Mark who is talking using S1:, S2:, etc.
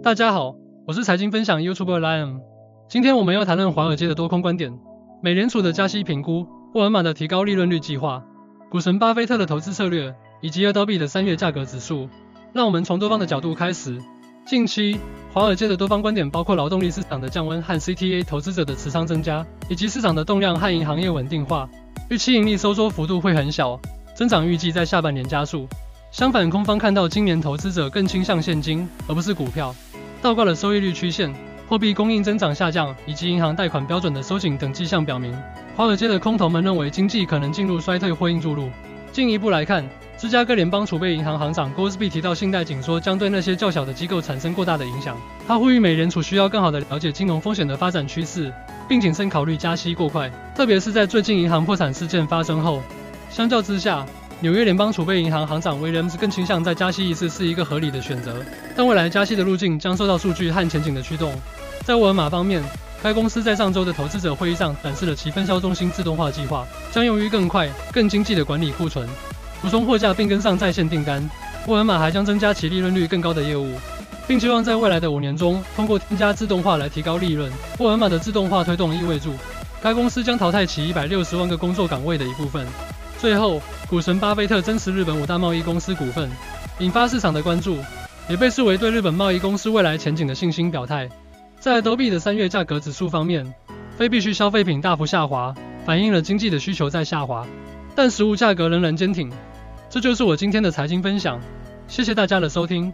S1: 大家好，我是财经分享 YouTuber Lion。今天我们要谈论华尔街的多空观点，美联储的加息评估，沃尔玛的提高利润率计划，股神巴菲特的投资策略，以及 Adobe 的三月价格指数。让我们从多方的角度开始。近期，华尔街的多方观点包括劳动力市场的降温和 CTA 投资者的持仓增加，以及市场的动量和银行业稳定化。预期盈利收缩幅度会很小，增长预计在下半年加速。相反，空方看到今年投资者更倾向现金而不是股票。倒挂的收益率曲线、货币供应增长下降以及银行贷款标准的收紧等迹象表明，华尔街的空头们认为经济可能进入衰退或硬注入。进一步来看，芝加哥联邦储备银行行长 g o s b y 提到，信贷紧缩将对那些较小的机构产生过大的影响。他呼吁美联储需要更好地了解金融风险的发展趋势，并谨慎考虑加息过快，特别是在最近银行破产事件发生后。相较之下，纽约联邦储备银行行长威廉姆斯更倾向在加息一次是一个合理的选择，但未来加息的路径将受到数据和前景的驱动。在沃尔玛方面，该公司在上周的投资者会议上展示了其分销中心自动化计划，将用于更快、更经济的管理库存、补充货架并跟上在线订单。沃尔玛还将增加其利润率更高的业务，并期望在未来的五年中通过添加自动化来提高利润。沃尔玛的自动化推动意味着该公司将淘汰其一百六十万个工作岗位的一部分。最后，股神巴菲特增持日本五大贸易公司股份，引发市场的关注，也被视为对日本贸易公司未来前景的信心表态。在 Adobe 的三月价格指数方面，非必需消费品大幅下滑，反映了经济的需求在下滑，但实物价格仍然坚挺。这就是我今天的财经分享，谢谢大家的收听。